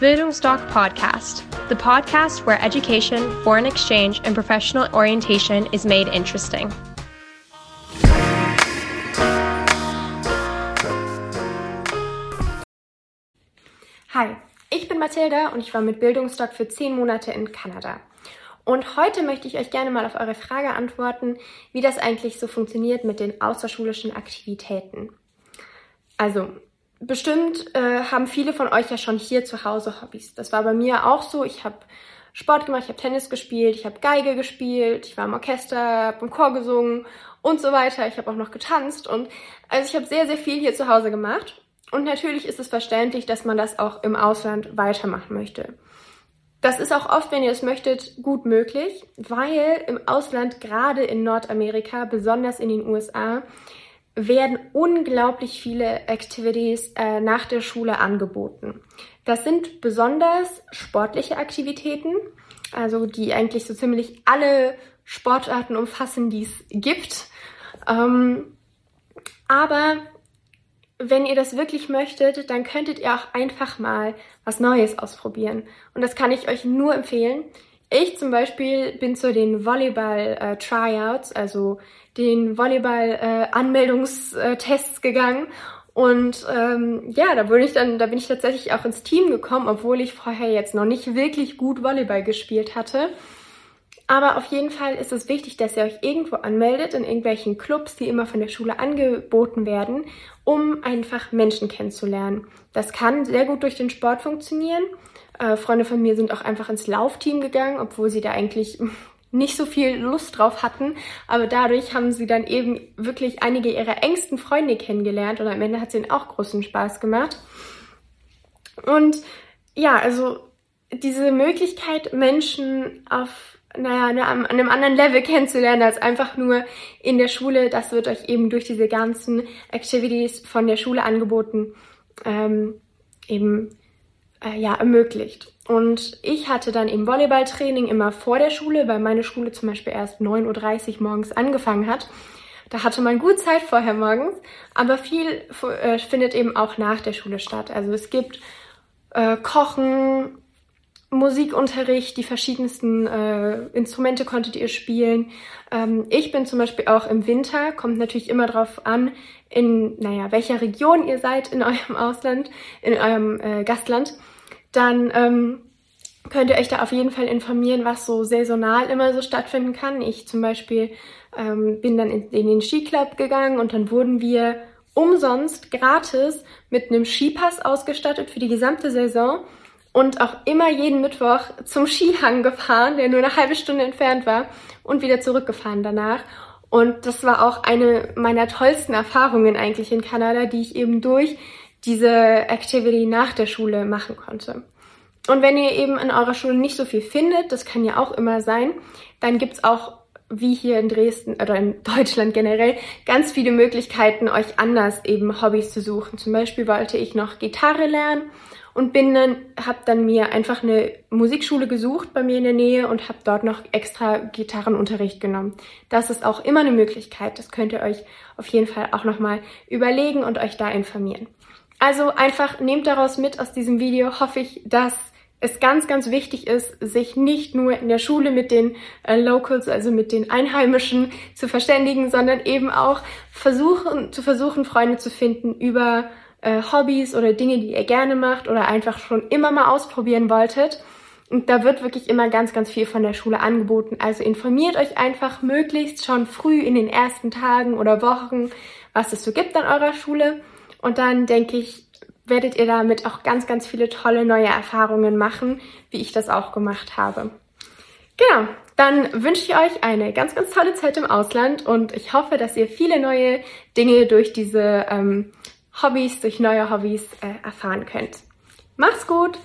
Bildungsdoc Podcast, the podcast where education, foreign exchange, and professional orientation is made interesting. Hi, ich bin Mathilda und ich war mit Bildungsdoc für zehn Monate in Kanada. Und heute möchte ich euch gerne mal auf eure Frage antworten, wie das eigentlich so funktioniert mit den außerschulischen Aktivitäten. Also, bestimmt äh, haben viele von euch ja schon hier zu Hause Hobbys. Das war bei mir auch so. Ich habe Sport gemacht, ich habe Tennis gespielt, ich habe Geige gespielt, ich war im Orchester, habe im Chor gesungen und so weiter. Ich habe auch noch getanzt und also ich habe sehr, sehr viel hier zu Hause gemacht. Und natürlich ist es verständlich, dass man das auch im Ausland weitermachen möchte. Das ist auch oft, wenn ihr es möchtet, gut möglich, weil im Ausland, gerade in Nordamerika, besonders in den USA, werden unglaublich viele Activities äh, nach der Schule angeboten. Das sind besonders sportliche Aktivitäten, also die eigentlich so ziemlich alle Sportarten umfassen, die es gibt. Ähm, aber wenn ihr das wirklich möchtet, dann könntet ihr auch einfach mal was Neues ausprobieren. Und das kann ich euch nur empfehlen. Ich zum Beispiel bin zu den Volleyball-Tryouts, äh, also den Volleyball-Anmeldungstests äh, gegangen. Und ähm, ja, da wurde ich dann, da bin ich tatsächlich auch ins Team gekommen, obwohl ich vorher jetzt noch nicht wirklich gut Volleyball gespielt hatte. Aber auf jeden Fall ist es wichtig, dass ihr euch irgendwo anmeldet in irgendwelchen Clubs, die immer von der Schule angeboten werden, um einfach Menschen kennenzulernen. Das kann sehr gut durch den Sport funktionieren. Äh, Freunde von mir sind auch einfach ins Laufteam gegangen, obwohl sie da eigentlich nicht so viel Lust drauf hatten, aber dadurch haben sie dann eben wirklich einige ihrer engsten Freunde kennengelernt und am Ende hat es ihnen auch großen Spaß gemacht. Und ja, also diese Möglichkeit, Menschen auf, naja, an einem anderen Level kennenzulernen als einfach nur in der Schule, das wird euch eben durch diese ganzen Activities von der Schule angeboten, ähm, eben äh, ja, ermöglicht. Und ich hatte dann eben Volleyballtraining immer vor der Schule, weil meine Schule zum Beispiel erst 9.30 Uhr morgens angefangen hat. Da hatte man gut Zeit vorher morgens, aber viel äh, findet eben auch nach der Schule statt. Also es gibt äh, Kochen, Musikunterricht, die verschiedensten äh, Instrumente konntet ihr spielen. Ähm, ich bin zum Beispiel auch im Winter, kommt natürlich immer drauf an, in, naja, welcher Region ihr seid in eurem Ausland, in eurem äh, Gastland dann ähm, könnt ihr euch da auf jeden Fall informieren, was so saisonal immer so stattfinden kann. Ich zum Beispiel ähm, bin dann in, in den Skiclub gegangen und dann wurden wir umsonst gratis mit einem Skipass ausgestattet für die gesamte Saison und auch immer jeden Mittwoch zum Skihang gefahren, der nur eine halbe Stunde entfernt war und wieder zurückgefahren danach. Und das war auch eine meiner tollsten Erfahrungen eigentlich in Kanada, die ich eben durch diese Activity nach der Schule machen konnte. Und wenn ihr eben in eurer Schule nicht so viel findet, das kann ja auch immer sein, dann gibt's auch, wie hier in Dresden oder in Deutschland generell, ganz viele Möglichkeiten, euch anders eben Hobbys zu suchen. Zum Beispiel wollte ich noch Gitarre lernen und bin dann, habe dann mir einfach eine Musikschule gesucht bei mir in der Nähe und habe dort noch extra Gitarrenunterricht genommen. Das ist auch immer eine Möglichkeit. Das könnt ihr euch auf jeden Fall auch nochmal überlegen und euch da informieren. Also einfach nehmt daraus mit aus diesem Video, hoffe ich, dass es ganz, ganz wichtig ist, sich nicht nur in der Schule mit den äh, Locals, also mit den Einheimischen zu verständigen, sondern eben auch versuchen, zu versuchen, Freunde zu finden über äh, Hobbys oder Dinge, die ihr gerne macht oder einfach schon immer mal ausprobieren wolltet. Und da wird wirklich immer ganz, ganz viel von der Schule angeboten. Also informiert euch einfach möglichst schon früh in den ersten Tagen oder Wochen, was es so gibt an eurer Schule und dann denke ich, werdet ihr damit auch ganz, ganz viele tolle neue Erfahrungen machen, wie ich das auch gemacht habe. Genau, dann wünsche ich euch eine ganz, ganz tolle Zeit im Ausland und ich hoffe, dass ihr viele neue Dinge durch diese ähm, Hobbys, durch neue Hobbys äh, erfahren könnt. Macht's gut!